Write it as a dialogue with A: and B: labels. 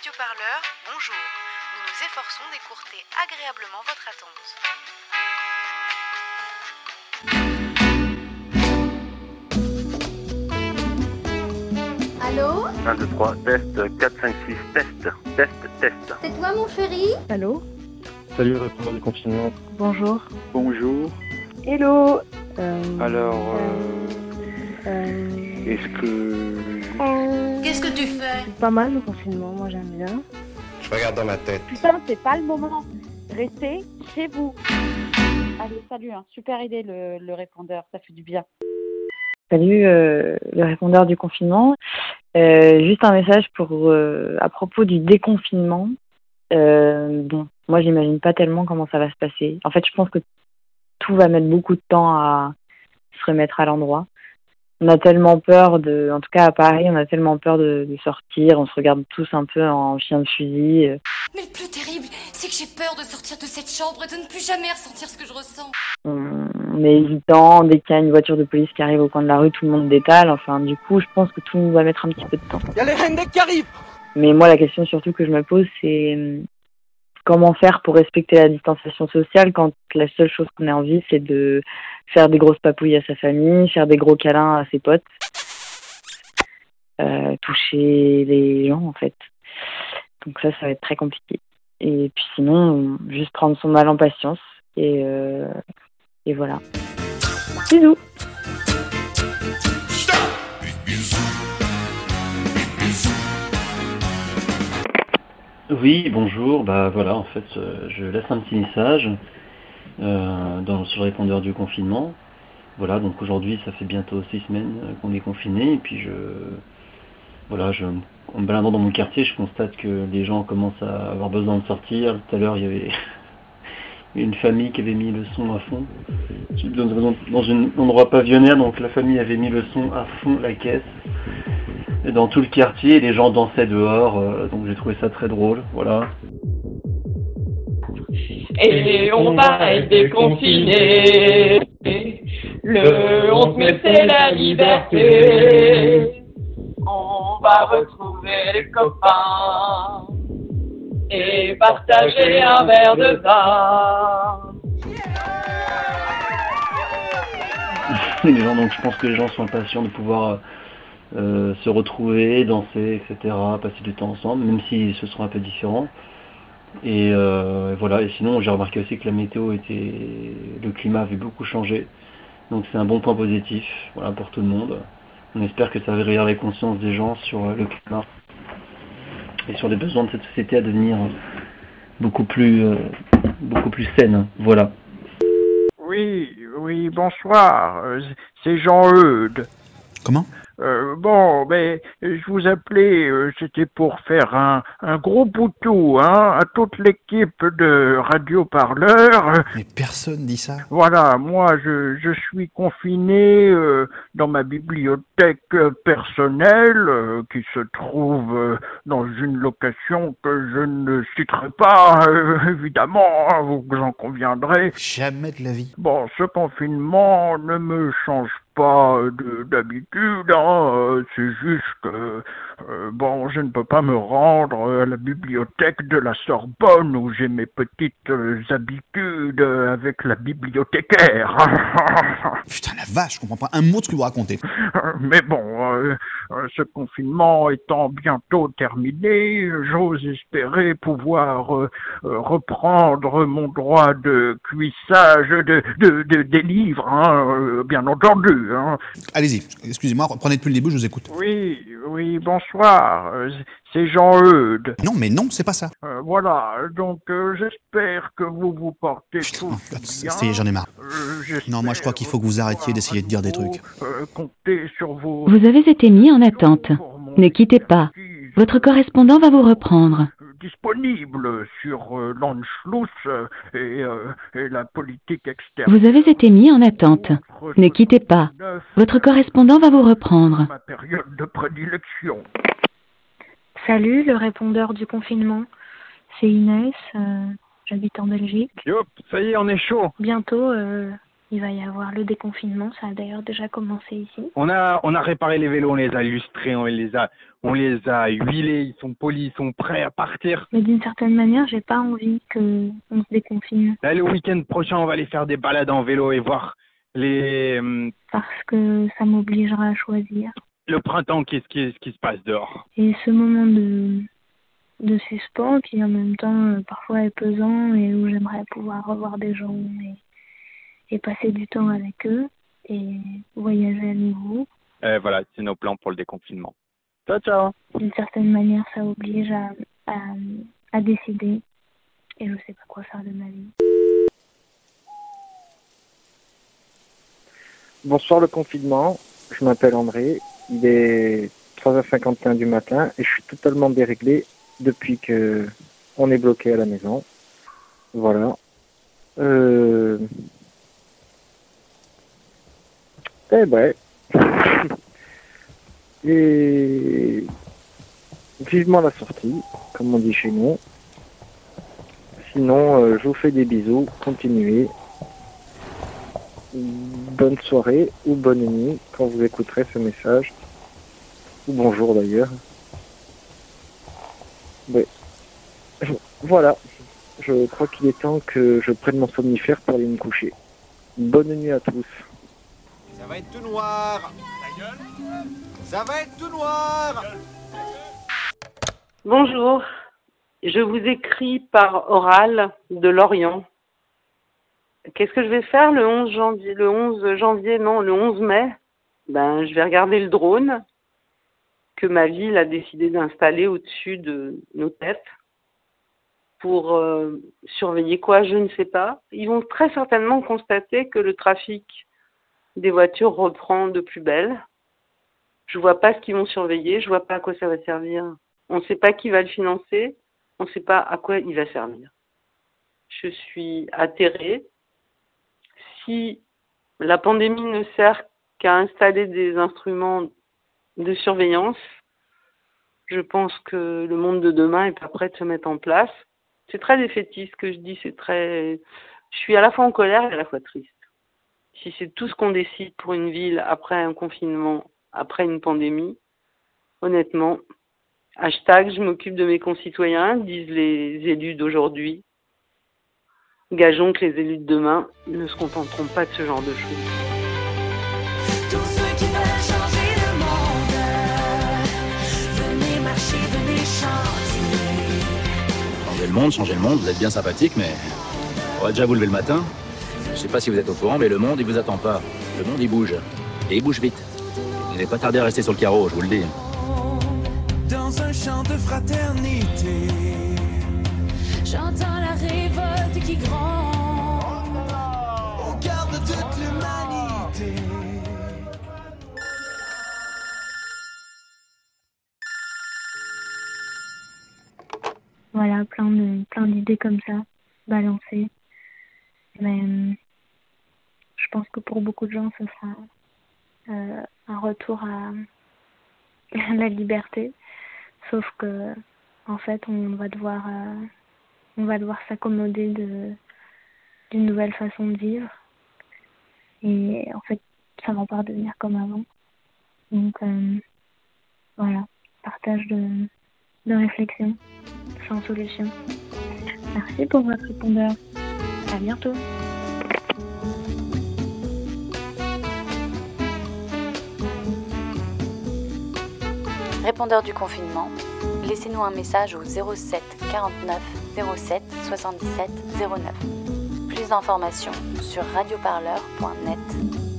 A: radioparleur, bonjour. Nous nous efforçons d'écourter agréablement votre attente.
B: Allô
C: 1, 2, 3, test, 4, 5, 6, test, test, test.
B: C'est toi mon chéri
D: Allô
C: Salut, répondant du confinement.
D: Bonjour.
C: Bonjour.
D: Hello Euh,
C: Alors,
D: euh, euh,
C: est-ce que...
A: Qu'est-ce que tu fais?
D: c'est pas mal le confinement, moi j'aime bien.
E: Je regarde dans ma tête.
F: Putain, c'est pas le moment. Restez chez vous. Allez, salut, hein. super idée le, le répondeur, ça fait du bien.
D: Salut euh, le répondeur du confinement. Euh, juste un message pour euh, à propos du déconfinement. Euh, bon, moi j'imagine pas tellement comment ça va se passer. En fait, je pense que tout va mettre beaucoup de temps à se remettre à l'endroit. On a tellement peur de, en tout cas à Paris, on a tellement peur de, de sortir. On se regarde tous un peu en chien de fusil.
G: Mais le plus terrible, c'est que j'ai peur de sortir de cette chambre et de ne plus jamais ressentir ce que je ressens.
D: on on est hésitant, dès qu'il y a une voiture de police qui arrive au coin de la rue, tout le monde détale. Enfin, du coup, je pense que tout va mettre un petit peu de temps.
H: Il y a les Hendek qui arrivent
D: Mais moi, la question surtout que je me pose, c'est hum, comment faire pour respecter la distanciation sociale quand la seule chose qu'on a envie, c'est de faire des grosses papouilles à sa famille, faire des gros câlins à ses potes, euh, toucher les gens, en fait. Donc ça, ça va être très compliqué. Et puis sinon, juste prendre son mal en patience et, euh, et voilà. Bisous
I: Oui, bonjour. Bah voilà, en fait, euh, je laisse un petit message euh, dans, sur le répondeur du confinement. Voilà, donc aujourd'hui, ça fait bientôt six semaines euh, qu'on est confiné. Et puis je, voilà, je, en me baladant dans mon quartier, je constate que les gens commencent à avoir besoin de sortir. Tout à l'heure, il y avait une famille qui avait mis le son à fond. Dans, un endroit pavillonnaire, donc la famille avait mis le son à fond, la caisse. Et dans tout le quartier, les gens dansaient dehors, euh, donc j'ai trouvé ça très drôle, voilà.
J: Et on va être déconfiné. Le 11 mai, c'est la liberté. On va retrouver les copains et partager un verre de vin.
I: les gens, donc je pense que les gens sont impatients de pouvoir euh, se retrouver, danser, etc., passer du temps ensemble, même si ce sera un peu différent. Et euh, voilà, et sinon j'ai remarqué aussi que la météo était, le climat avait beaucoup changé, donc c'est un bon point positif, voilà, pour tout le monde. On espère que ça va réveiller les consciences des gens sur euh, le climat et sur les besoins de cette société à devenir beaucoup plus, euh, beaucoup plus saine, voilà.
K: Oui, oui, bonsoir. euh, C'est Jean-Eudes.
L: Comment?
K: Euh, bon, mais je vous appelais, euh, c'était pour faire un, un gros boutou hein, à toute l'équipe de Radio Parleur.
L: Mais personne dit ça.
K: Voilà, moi je, je suis confiné euh, dans ma bibliothèque euh, personnelle euh, qui se trouve euh, dans une location que je ne citerai pas, euh, évidemment, hein, vous en conviendrez.
L: Jamais de la vie.
K: Bon, ce confinement ne me change pas de- d'habitude, hein, euh, c'est juste que, euh, bon, je ne peux pas me rendre à la bibliothèque de la Sorbonne où j'ai mes petites euh, habitudes avec la bibliothécaire.
L: Putain, la vache, je comprends pas un mot de ce que vous racontez.
K: Mais bon, euh, ce confinement étant bientôt terminé, j'ose espérer pouvoir reprendre mon droit de cuissage de, de, de- des livres, hein, bien entendu. Hein.
L: Allez-y, excusez-moi, reprenez depuis le début, je vous écoute.
K: Oui, oui, bonsoir, c'est Jean-Eudes.
L: Non, mais non, c'est pas ça.
K: Euh, voilà, donc euh, j'espère que vous vous portez tous bien.
L: J'en ai marre.
K: Euh,
L: Non, moi je crois qu'il faut que vous arrêtiez d'essayer de dire des trucs.
K: euh, sur vos
M: Vous avez été mis en attente. Ne quittez pas. Votre correspondant va vous reprendre.
K: Disponible sur euh, l'Anschluss euh, et, euh, et la politique externe.
M: Vous avez été mis en attente. Ne quittez pas. Votre correspondant va vous reprendre.
K: Ma période de prédilection.
N: Salut, le répondeur du confinement. C'est Inès, euh, j'habite en Belgique.
H: Yop, ça y est, on est chaud.
N: Bientôt, euh, il va y avoir le déconfinement. Ça a d'ailleurs déjà commencé ici.
B: On a, on a réparé les vélos, on les a lustrés, on les a, on les a huilés, ils sont polis, ils sont prêts à partir.
N: Mais d'une certaine manière, j'ai pas envie que on se déconfine
B: Là, le week-end prochain, on va aller faire des balades en vélo et voir les,
N: parce que ça m'obligera à choisir.
B: le printemps, qu'est-ce qui, se passe dehors.
N: Et ce moment de de suspens qui en même temps euh, parfois est pesant et où j'aimerais pouvoir revoir des gens et, et passer du temps avec eux et voyager à nouveau.
B: Euh, voilà, c'est nos plans pour le déconfinement. Ciao, ciao.
N: D'une certaine manière, ça oblige à, à, à décider et je sais pas quoi faire de ma vie.
E: Bonsoir le confinement, je m'appelle André, il est 3h51 du matin et je suis totalement déréglé depuis que on est bloqué à la maison. Voilà. Euh... Eh ben. Et vivement la sortie, comme on dit chez nous. Sinon, euh, je vous fais des bisous, continuez. Bonne soirée ou bonne nuit quand vous écouterez ce message. Ou bonjour d'ailleurs. Ouais. Voilà. Je crois qu'il est temps que je prenne mon somnifère pour aller me coucher. Bonne nuit à tous.
H: Ça va être tout noir. Ça va être tout noir.
O: Bonjour, je vous écris par oral de Lorient. Qu'est-ce que je vais faire le 11 janvier Le 11 janvier, non, le 11 mai? Ben, je vais regarder le drone que ma ville a décidé d'installer au-dessus de nos têtes pour euh, surveiller quoi, je ne sais pas. Ils vont très certainement constater que le trafic des voitures reprend de plus belle. Je vois pas ce qu'ils vont surveiller, je vois pas à quoi ça va servir. On ne sait pas qui va le financer, on ne sait pas à quoi il va servir. Je suis atterrée. Si la pandémie ne sert qu'à installer des instruments de surveillance, je pense que le monde de demain est pas prêt de se mettre en place. C'est très défaitiste ce que je dis, c'est très. Je suis à la fois en colère et à la fois triste. Si c'est tout ce qu'on décide pour une ville après un confinement, après une pandémie, honnêtement, hashtag je m'occupe de mes concitoyens, disent les élus d'aujourd'hui. Gageons que les élus de demain ne se contenteront pas de ce genre de choses.
P: Changer le monde,
Q: changer le monde, vous êtes bien sympathique, mais on va déjà vous lever le matin. Je sais pas si vous êtes au courant, mais le monde, il vous attend pas. Le monde, il bouge. Et il bouge vite. Il n'est pas tardé à rester sur le carreau, je vous le dis.
P: Dans un chant de fraternité, j'entends la révolte qui gronde au cœur de toute l'humanité.
N: Voilà, plein de plein d'idées comme ça, balancées. Mais je pense que pour beaucoup de gens, ce sera euh, un retour à la liberté. Sauf que, en fait, on va devoir, euh, on va devoir s'accommoder de d'une nouvelle façon de vivre. Et en fait, ça va pas redevenir comme avant. Donc, euh, voilà, partage de, de réflexion, sans solution. Merci pour votre répondeur. À bientôt.
A: Répondeur du confinement, laissez-nous un message au 07 49 07 77 09. Plus d'informations sur radioparleur.net.